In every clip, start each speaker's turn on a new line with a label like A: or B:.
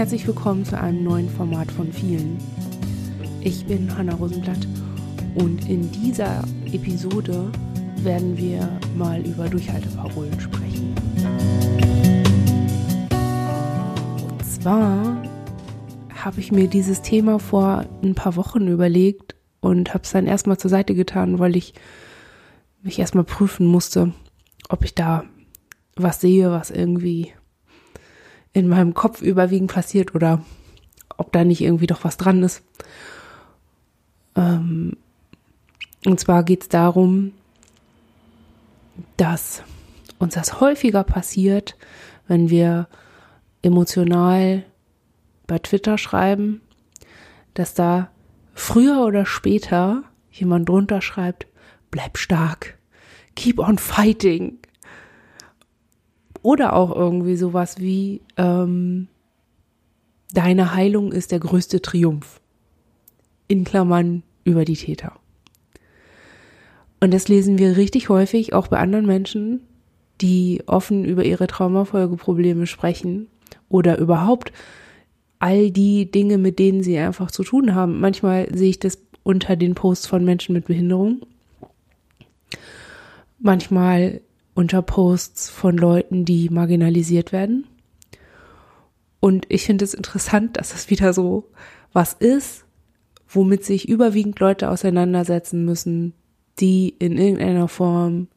A: herzlich willkommen zu einem neuen Format von vielen. Ich bin Hanna Rosenblatt und in dieser Episode werden wir mal über Durchhalteparolen sprechen. Und zwar habe ich mir dieses Thema vor ein paar Wochen überlegt und habe es dann erstmal zur Seite getan, weil ich mich erstmal prüfen musste, ob ich da was sehe, was irgendwie in meinem Kopf überwiegend passiert oder ob da nicht irgendwie doch was dran ist. Ähm, und zwar geht es darum, dass uns das häufiger passiert, wenn wir emotional bei Twitter schreiben, dass da früher oder später jemand drunter schreibt, bleib stark, keep on fighting. Oder auch irgendwie sowas wie, ähm, deine Heilung ist der größte Triumph. In Klammern über die Täter. Und das lesen wir richtig häufig auch bei anderen Menschen, die offen über ihre Traumafolgeprobleme sprechen oder überhaupt all die Dinge, mit denen sie einfach zu tun haben. Manchmal sehe ich das unter den Posts von Menschen mit Behinderung. Manchmal unter Posts von Leuten, die marginalisiert werden. Und ich finde es interessant, dass es wieder so was ist, womit sich überwiegend Leute auseinandersetzen müssen, die in irgendeiner Form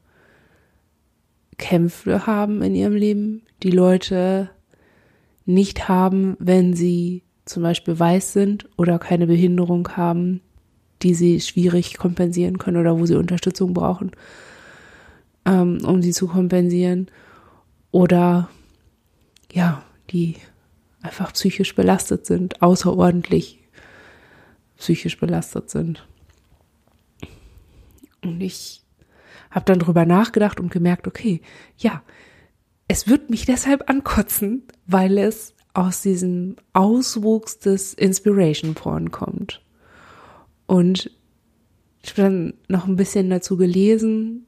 A: Kämpfe haben in ihrem Leben, die Leute nicht haben, wenn sie zum Beispiel weiß sind oder keine Behinderung haben, die sie schwierig kompensieren können oder wo sie Unterstützung brauchen, ähm, um sie zu kompensieren. Oder ja, die einfach psychisch belastet sind, außerordentlich psychisch belastet sind. Und ich habe dann drüber nachgedacht und gemerkt, okay, ja, es wird mich deshalb ankotzen, weil es aus diesem Auswuchs des Inspiration Porn kommt. Und ich habe dann noch ein bisschen dazu gelesen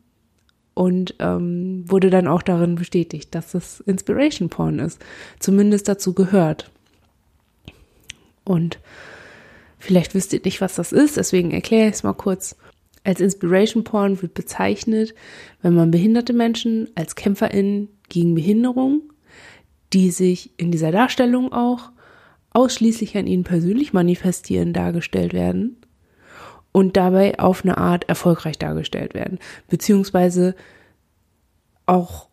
A: und ähm, wurde dann auch darin bestätigt, dass es Inspiration Porn ist. Zumindest dazu gehört. Und vielleicht wisst ihr nicht, was das ist, deswegen erkläre ich es mal kurz. Als Inspiration Porn wird bezeichnet, wenn man behinderte Menschen als KämpferInnen gegen Behinderung, die sich in dieser Darstellung auch ausschließlich an ihnen persönlich manifestieren, dargestellt werden und dabei auf eine Art erfolgreich dargestellt werden, beziehungsweise auch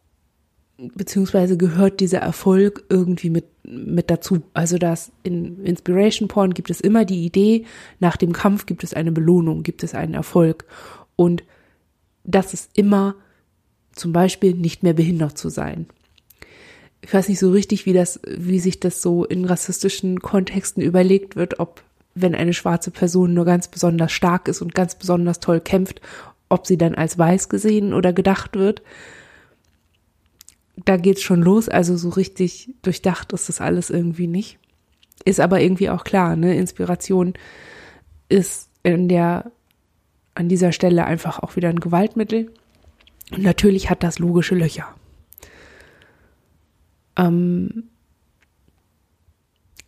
A: beziehungsweise gehört dieser Erfolg irgendwie mit, mit dazu. Also dass in Inspiration Porn gibt es immer die Idee, nach dem Kampf gibt es eine Belohnung, gibt es einen Erfolg. Und das ist immer zum Beispiel nicht mehr behindert zu sein. Ich weiß nicht so richtig, wie das, wie sich das so in rassistischen Kontexten überlegt wird, ob wenn eine schwarze Person nur ganz besonders stark ist und ganz besonders toll kämpft, ob sie dann als weiß gesehen oder gedacht wird da geht's schon los, also so richtig durchdacht ist das alles irgendwie nicht. Ist aber irgendwie auch klar, ne? Inspiration ist in der, an dieser Stelle einfach auch wieder ein Gewaltmittel. Und natürlich hat das logische Löcher. Ähm,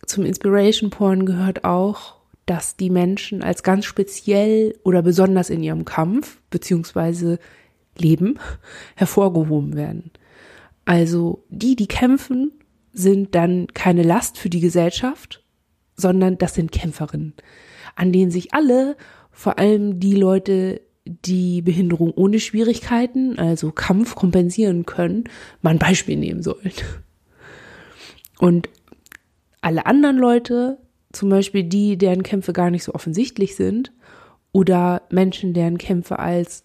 A: zum Inspiration Porn gehört auch, dass die Menschen als ganz speziell oder besonders in ihrem Kampf beziehungsweise Leben hervorgehoben werden. Also die, die kämpfen, sind dann keine Last für die Gesellschaft, sondern das sind Kämpferinnen, an denen sich alle, vor allem die Leute, die Behinderung ohne Schwierigkeiten, also Kampf kompensieren können, mal ein Beispiel nehmen sollen. Und alle anderen Leute, zum Beispiel die, deren Kämpfe gar nicht so offensichtlich sind, oder Menschen, deren Kämpfe als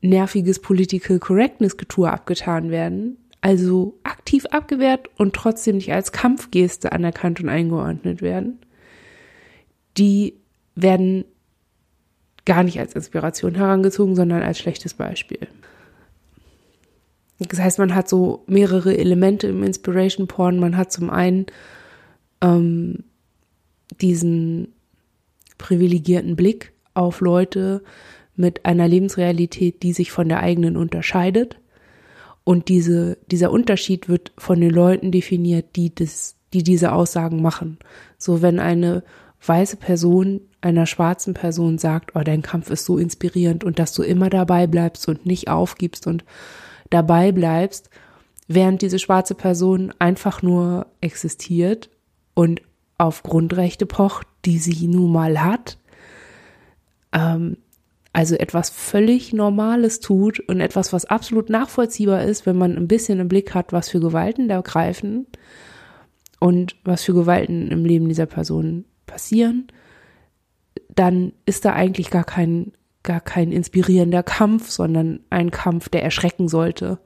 A: nerviges Political Correctness Getue abgetan werden, also aktiv abgewehrt und trotzdem nicht als Kampfgeste anerkannt und eingeordnet werden, die werden gar nicht als Inspiration herangezogen, sondern als schlechtes Beispiel. Das heißt, man hat so mehrere Elemente im Inspiration Porn. Man hat zum einen ähm, diesen privilegierten Blick auf Leute mit einer Lebensrealität, die sich von der eigenen unterscheidet. Und diese, dieser Unterschied wird von den Leuten definiert, die das die diese Aussagen machen. So wenn eine weiße Person einer schwarzen Person sagt, oh, dein Kampf ist so inspirierend und dass du immer dabei bleibst und nicht aufgibst und dabei bleibst, während diese schwarze Person einfach nur existiert und auf Grundrechte pocht, die sie nun mal hat, ähm, also etwas völlig Normales tut und etwas, was absolut nachvollziehbar ist, wenn man ein bisschen im Blick hat, was für Gewalten da greifen und was für Gewalten im Leben dieser Person passieren, dann ist da eigentlich gar kein, gar kein inspirierender Kampf, sondern ein Kampf, der erschrecken sollte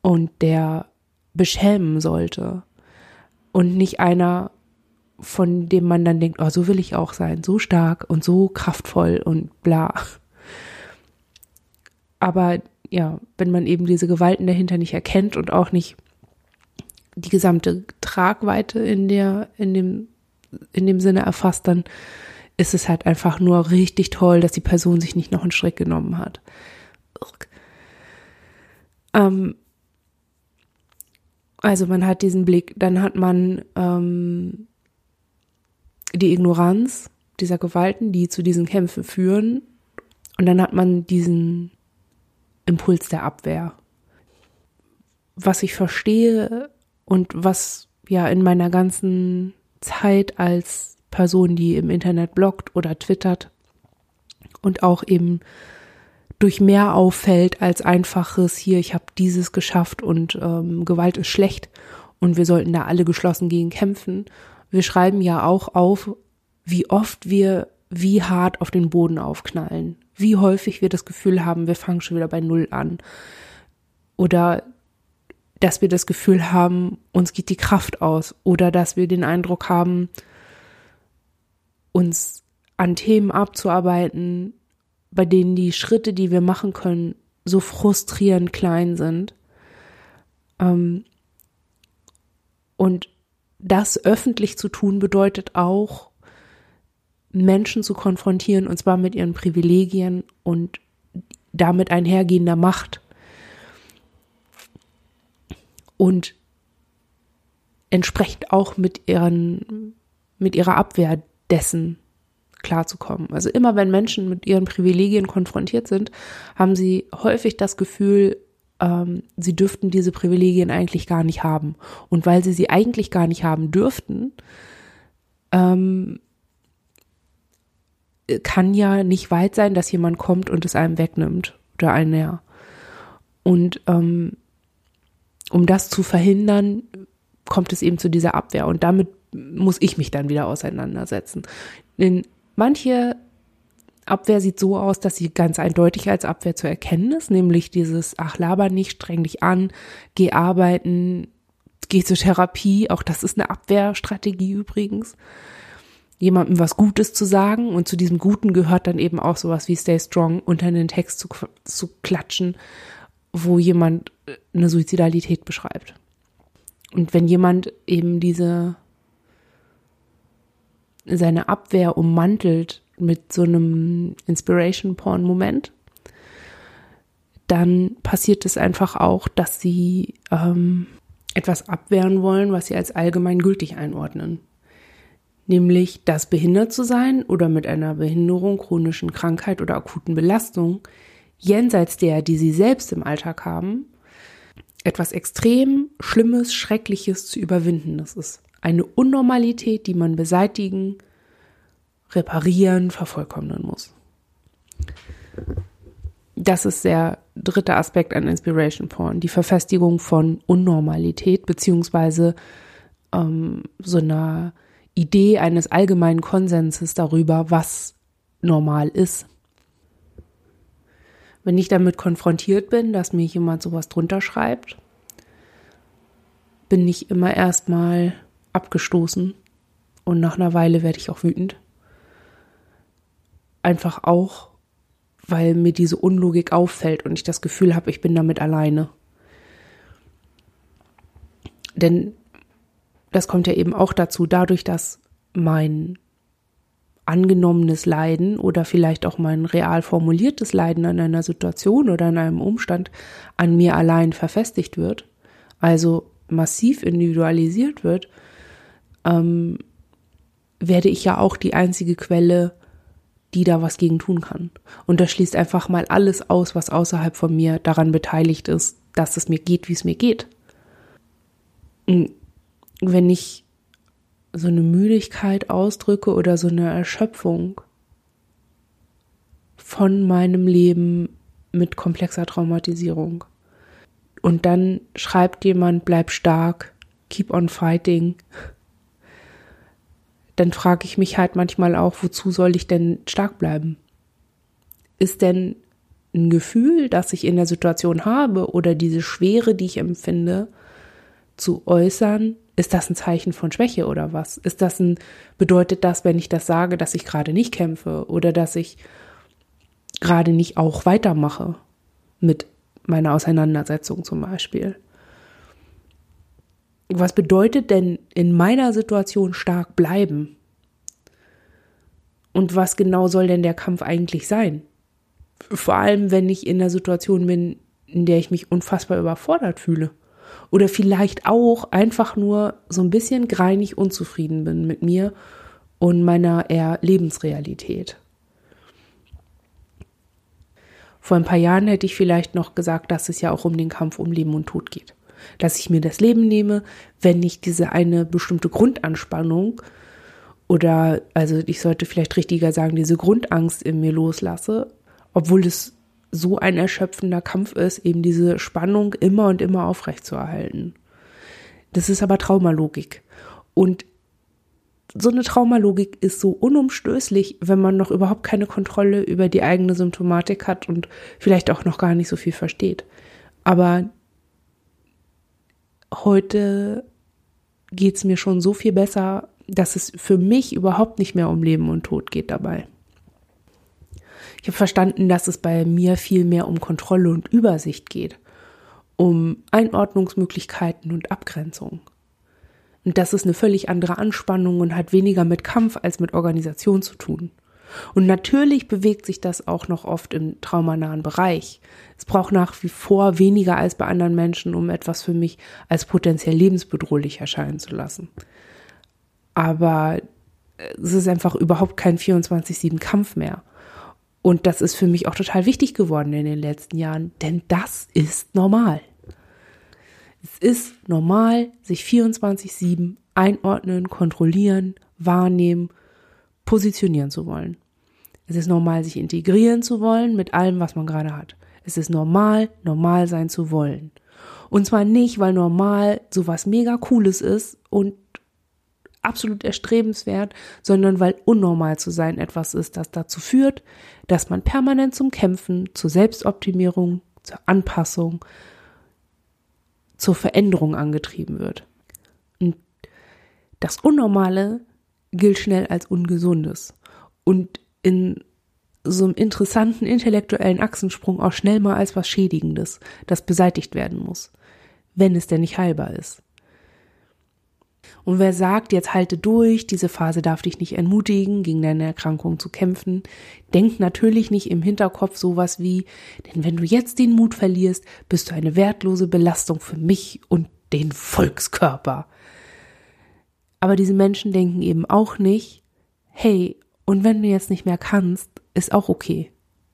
A: und der beschämen sollte. Und nicht einer, von dem man dann denkt, oh, so will ich auch sein, so stark und so kraftvoll und bla. Aber ja, wenn man eben diese Gewalten dahinter nicht erkennt und auch nicht die gesamte Tragweite in der, in dem, in dem Sinne erfasst, dann ist es halt einfach nur richtig toll, dass die Person sich nicht noch einen Schritt genommen hat. Ähm, also man hat diesen Blick, dann hat man ähm, die Ignoranz dieser Gewalten, die zu diesen Kämpfen führen, und dann hat man diesen Impuls der Abwehr. Was ich verstehe und was ja in meiner ganzen Zeit als Person, die im Internet bloggt oder twittert und auch eben durch mehr auffällt als einfaches hier, ich habe dieses geschafft und ähm, Gewalt ist schlecht und wir sollten da alle geschlossen gegen kämpfen. Wir schreiben ja auch auf, wie oft wir wie hart auf den Boden aufknallen, wie häufig wir das Gefühl haben, wir fangen schon wieder bei Null an. Oder dass wir das Gefühl haben, uns geht die Kraft aus. Oder dass wir den Eindruck haben, uns an Themen abzuarbeiten, bei denen die Schritte, die wir machen können, so frustrierend klein sind. Ähm, und das öffentlich zu tun bedeutet auch, Menschen zu konfrontieren, und zwar mit ihren Privilegien und damit einhergehender Macht. Und entsprechend auch mit ihren, mit ihrer Abwehr dessen klarzukommen. Also immer wenn Menschen mit ihren Privilegien konfrontiert sind, haben sie häufig das Gefühl, ähm, sie dürften diese Privilegien eigentlich gar nicht haben. Und weil sie sie eigentlich gar nicht haben dürften, ähm, kann ja nicht weit sein, dass jemand kommt und es einem wegnimmt oder einen ja. Und ähm, um das zu verhindern, kommt es eben zu dieser Abwehr und damit muss ich mich dann wieder auseinandersetzen. Denn manche Abwehr sieht so aus, dass sie ganz eindeutig als Abwehr zu erkennen ist, nämlich dieses, ach, laber nicht, streng dich an, geh arbeiten, geh zur Therapie, auch das ist eine Abwehrstrategie übrigens jemandem was Gutes zu sagen und zu diesem Guten gehört dann eben auch sowas wie Stay Strong unter den Text zu, zu klatschen, wo jemand äh, eine Suizidalität beschreibt. Und wenn jemand eben diese seine Abwehr ummantelt mit so einem Inspiration Porn Moment, dann passiert es einfach auch, dass sie ähm, etwas abwehren wollen, was sie als allgemein gültig einordnen nämlich dass behindert zu sein oder mit einer Behinderung, chronischen Krankheit oder akuten Belastung jenseits der, die sie selbst im Alltag haben, etwas extrem Schlimmes, Schreckliches zu überwinden. Das ist eine Unnormalität, die man beseitigen, reparieren, vervollkommnen muss. Das ist der dritte Aspekt an Inspiration Porn, die Verfestigung von Unnormalität beziehungsweise ähm, so einer Idee eines allgemeinen Konsenses darüber, was normal ist. Wenn ich damit konfrontiert bin, dass mir jemand sowas drunter schreibt, bin ich immer erstmal abgestoßen und nach einer Weile werde ich auch wütend. Einfach auch, weil mir diese Unlogik auffällt und ich das Gefühl habe, ich bin damit alleine. Denn das kommt ja eben auch dazu, dadurch, dass mein angenommenes Leiden oder vielleicht auch mein real formuliertes Leiden an einer Situation oder an einem Umstand an mir allein verfestigt wird, also massiv individualisiert wird, ähm, werde ich ja auch die einzige Quelle, die da was gegen tun kann. Und das schließt einfach mal alles aus, was außerhalb von mir daran beteiligt ist, dass es mir geht, wie es mir geht. Wenn ich so eine Müdigkeit ausdrücke oder so eine Erschöpfung von meinem Leben mit komplexer Traumatisierung. Und dann schreibt jemand, bleib stark, keep on fighting. Dann frage ich mich halt manchmal auch, wozu soll ich denn stark bleiben? Ist denn ein Gefühl, das ich in der Situation habe oder diese Schwere, die ich empfinde, zu äußern, ist das ein Zeichen von Schwäche oder was? Ist das ein, bedeutet das, wenn ich das sage, dass ich gerade nicht kämpfe oder dass ich gerade nicht auch weitermache mit meiner Auseinandersetzung zum Beispiel? Was bedeutet denn in meiner Situation stark bleiben? Und was genau soll denn der Kampf eigentlich sein? Vor allem, wenn ich in der Situation bin, in der ich mich unfassbar überfordert fühle. Oder vielleicht auch einfach nur so ein bisschen greinig unzufrieden bin mit mir und meiner eher Lebensrealität. Vor ein paar Jahren hätte ich vielleicht noch gesagt, dass es ja auch um den Kampf um Leben und Tod geht. Dass ich mir das Leben nehme, wenn ich diese eine bestimmte Grundanspannung oder, also ich sollte vielleicht richtiger sagen, diese Grundangst in mir loslasse, obwohl es so ein erschöpfender Kampf ist, eben diese Spannung immer und immer aufrechtzuerhalten. Das ist aber Traumalogik. Und so eine Traumalogik ist so unumstößlich, wenn man noch überhaupt keine Kontrolle über die eigene Symptomatik hat und vielleicht auch noch gar nicht so viel versteht. Aber heute geht es mir schon so viel besser, dass es für mich überhaupt nicht mehr um Leben und Tod geht dabei. Ich habe verstanden, dass es bei mir viel mehr um Kontrolle und Übersicht geht, um Einordnungsmöglichkeiten und Abgrenzung. Und das ist eine völlig andere Anspannung und hat weniger mit Kampf als mit Organisation zu tun. Und natürlich bewegt sich das auch noch oft im traumanahen Bereich. Es braucht nach wie vor weniger als bei anderen Menschen, um etwas für mich als potenziell lebensbedrohlich erscheinen zu lassen. Aber es ist einfach überhaupt kein 24-7 Kampf mehr. Und das ist für mich auch total wichtig geworden in den letzten Jahren, denn das ist normal. Es ist normal, sich 24-7 einordnen, kontrollieren, wahrnehmen, positionieren zu wollen. Es ist normal, sich integrieren zu wollen mit allem, was man gerade hat. Es ist normal, normal sein zu wollen. Und zwar nicht, weil normal sowas mega cooles ist und absolut erstrebenswert, sondern weil unnormal zu sein etwas ist, das dazu führt, dass man permanent zum Kämpfen, zur Selbstoptimierung, zur Anpassung, zur Veränderung angetrieben wird. Und das Unnormale gilt schnell als Ungesundes und in so einem interessanten intellektuellen Achsensprung auch schnell mal als was Schädigendes, das beseitigt werden muss, wenn es denn nicht heilbar ist. Und wer sagt, jetzt halte durch, diese Phase darf dich nicht entmutigen, gegen deine Erkrankung zu kämpfen, denkt natürlich nicht im Hinterkopf sowas wie, denn wenn du jetzt den Mut verlierst, bist du eine wertlose Belastung für mich und den Volkskörper. Aber diese Menschen denken eben auch nicht, hey, und wenn du jetzt nicht mehr kannst, ist auch okay.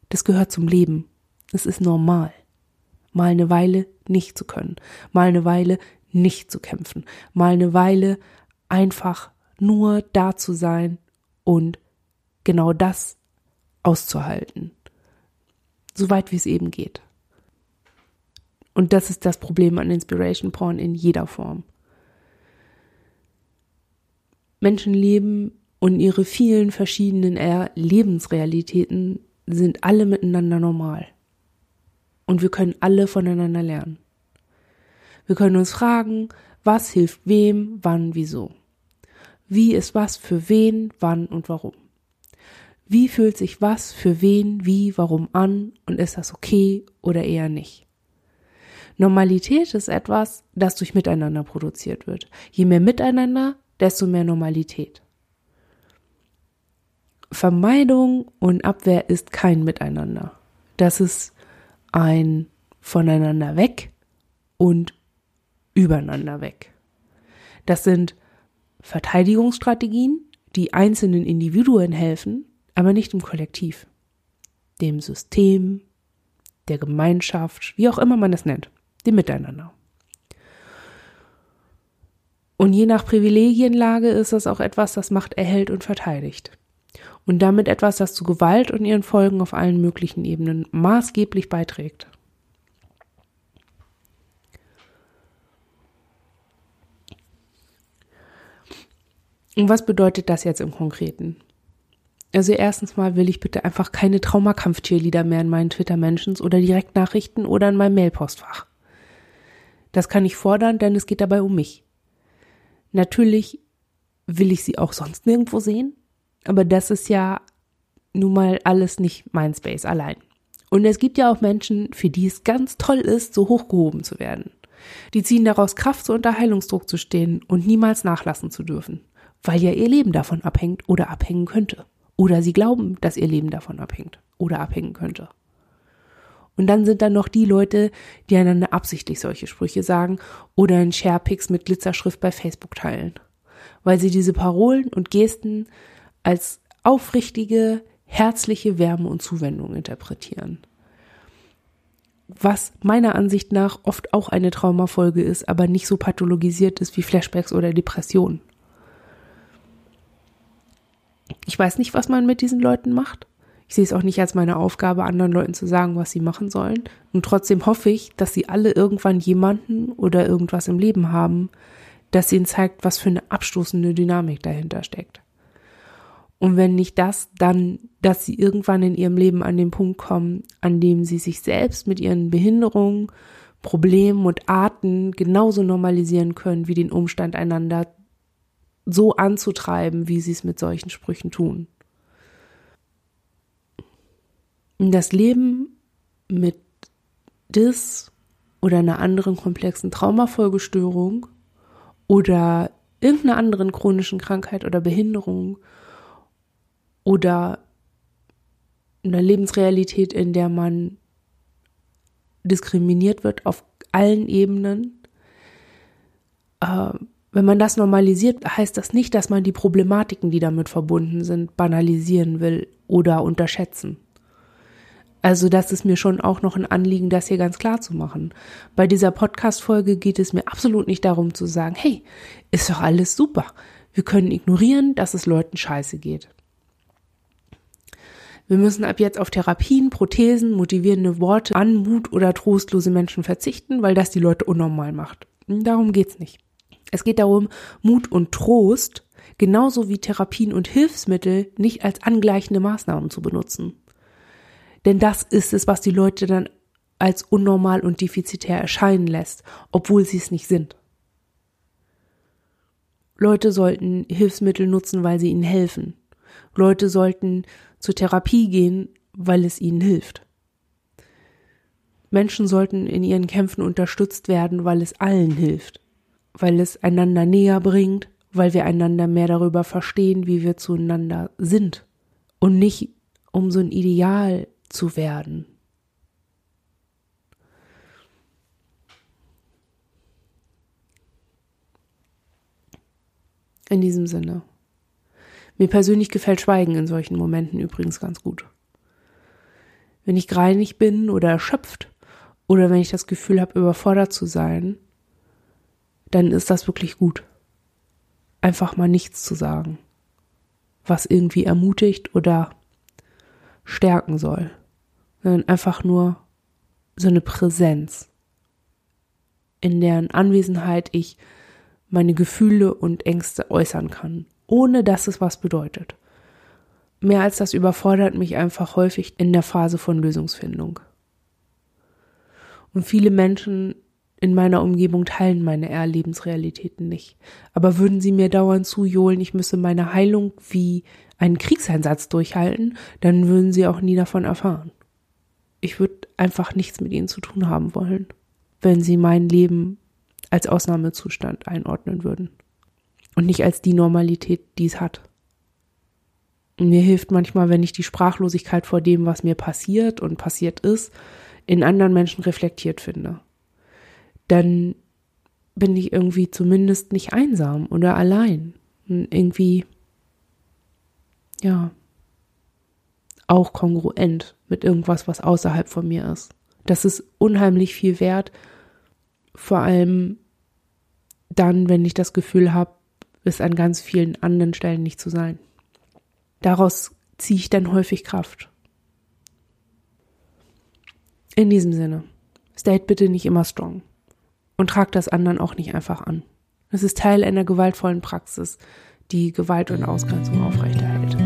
A: Das gehört zum Leben. Es ist normal. Mal eine Weile nicht zu können, mal eine Weile nicht zu kämpfen, mal eine Weile einfach nur da zu sein und genau das auszuhalten. So weit wie es eben geht. Und das ist das Problem an Inspiration Porn in jeder Form. Menschen leben und ihre vielen verschiedenen Lebensrealitäten sind alle miteinander normal. Und wir können alle voneinander lernen. Wir können uns fragen, was hilft wem, wann, wieso. Wie ist was für wen, wann und warum. Wie fühlt sich was für wen, wie, warum an und ist das okay oder eher nicht. Normalität ist etwas, das durch Miteinander produziert wird. Je mehr Miteinander, desto mehr Normalität. Vermeidung und Abwehr ist kein Miteinander. Das ist ein voneinander weg und übereinander weg. Das sind Verteidigungsstrategien, die einzelnen Individuen helfen, aber nicht im Kollektiv, dem System, der Gemeinschaft, wie auch immer man es nennt, dem Miteinander. Und je nach Privilegienlage ist das auch etwas, das Macht erhält und verteidigt. Und damit etwas, das zu Gewalt und ihren Folgen auf allen möglichen Ebenen maßgeblich beiträgt. Und was bedeutet das jetzt im Konkreten? Also erstens mal will ich bitte einfach keine Traumakampf-Cheerleader mehr in meinen Twitter-Mentions oder Direktnachrichten oder in meinem Mailpostfach. Das kann ich fordern, denn es geht dabei um mich. Natürlich will ich sie auch sonst nirgendwo sehen, aber das ist ja nun mal alles nicht mein Space allein. Und es gibt ja auch Menschen, für die es ganz toll ist, so hochgehoben zu werden. Die ziehen daraus Kraft, so unter Heilungsdruck zu stehen und niemals nachlassen zu dürfen, weil ja ihr Leben davon abhängt oder abhängen könnte. Oder sie glauben, dass ihr Leben davon abhängt oder abhängen könnte. Und dann sind da noch die Leute, die einander absichtlich solche Sprüche sagen oder in Sharepics mit Glitzerschrift bei Facebook teilen, weil sie diese Parolen und Gesten als aufrichtige, herzliche Wärme und Zuwendung interpretieren. Was meiner Ansicht nach oft auch eine Traumafolge ist, aber nicht so pathologisiert ist wie Flashbacks oder Depressionen. Ich weiß nicht, was man mit diesen Leuten macht. Ich sehe es auch nicht als meine Aufgabe, anderen Leuten zu sagen, was sie machen sollen. Und trotzdem hoffe ich, dass sie alle irgendwann jemanden oder irgendwas im Leben haben, das ihnen zeigt, was für eine abstoßende Dynamik dahinter steckt. Und wenn nicht das, dann, dass sie irgendwann in ihrem Leben an den Punkt kommen, an dem sie sich selbst mit ihren Behinderungen, Problemen und Arten genauso normalisieren können, wie den Umstand einander so anzutreiben, wie sie es mit solchen Sprüchen tun. Das Leben mit Dis oder einer anderen komplexen Traumafolgestörung oder irgendeiner anderen chronischen Krankheit oder Behinderung oder einer Lebensrealität, in der man diskriminiert wird auf allen Ebenen, äh, wenn man das normalisiert, heißt das nicht, dass man die Problematiken, die damit verbunden sind, banalisieren will oder unterschätzen. Also das ist mir schon auch noch ein Anliegen, das hier ganz klar zu machen. Bei dieser Podcast-Folge geht es mir absolut nicht darum zu sagen, hey, ist doch alles super. Wir können ignorieren, dass es Leuten scheiße geht. Wir müssen ab jetzt auf Therapien, Prothesen, motivierende Worte, Anmut oder trostlose Menschen verzichten, weil das die Leute unnormal macht. Darum geht's nicht. Es geht darum, Mut und Trost genauso wie Therapien und Hilfsmittel nicht als angleichende Maßnahmen zu benutzen. Denn das ist es, was die Leute dann als unnormal und defizitär erscheinen lässt, obwohl sie es nicht sind. Leute sollten Hilfsmittel nutzen, weil sie ihnen helfen. Leute sollten zur Therapie gehen, weil es ihnen hilft. Menschen sollten in ihren Kämpfen unterstützt werden, weil es allen hilft weil es einander näher bringt, weil wir einander mehr darüber verstehen, wie wir zueinander sind und nicht um so ein Ideal zu werden. In diesem Sinne. Mir persönlich gefällt Schweigen in solchen Momenten übrigens ganz gut. Wenn ich greinig bin oder erschöpft oder wenn ich das Gefühl habe, überfordert zu sein, dann ist das wirklich gut. Einfach mal nichts zu sagen, was irgendwie ermutigt oder stärken soll, sondern einfach nur so eine Präsenz, in deren Anwesenheit ich meine Gefühle und Ängste äußern kann, ohne dass es was bedeutet. Mehr als das überfordert mich einfach häufig in der Phase von Lösungsfindung. Und viele Menschen in meiner Umgebung teilen meine Erlebensrealitäten nicht. Aber würden sie mir dauernd zujohlen, ich müsse meine Heilung wie einen Kriegseinsatz durchhalten, dann würden sie auch nie davon erfahren. Ich würde einfach nichts mit ihnen zu tun haben wollen, wenn sie mein Leben als Ausnahmezustand einordnen würden. Und nicht als die Normalität, die es hat. Und mir hilft manchmal, wenn ich die Sprachlosigkeit vor dem, was mir passiert und passiert ist, in anderen Menschen reflektiert finde dann bin ich irgendwie zumindest nicht einsam oder allein. Und irgendwie, ja, auch kongruent mit irgendwas, was außerhalb von mir ist. Das ist unheimlich viel wert, vor allem dann, wenn ich das Gefühl habe, es an ganz vielen anderen Stellen nicht zu sein. Daraus ziehe ich dann häufig Kraft. In diesem Sinne, state bitte nicht immer strong und trag das anderen auch nicht einfach an. Es ist Teil einer gewaltvollen Praxis, die Gewalt und Ausgrenzung aufrechterhält.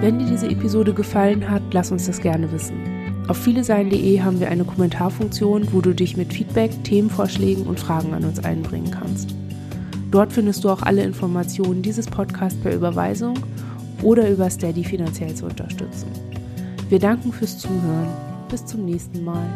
A: Wenn dir diese Episode gefallen hat, lass uns das gerne wissen. Auf vielesein.de haben wir eine Kommentarfunktion, wo du dich mit Feedback, Themenvorschlägen und Fragen an uns einbringen kannst. Dort findest du auch alle Informationen dieses Podcasts per Überweisung oder über Steady finanziell zu unterstützen. Wir danken fürs Zuhören. Bis zum nächsten Mal.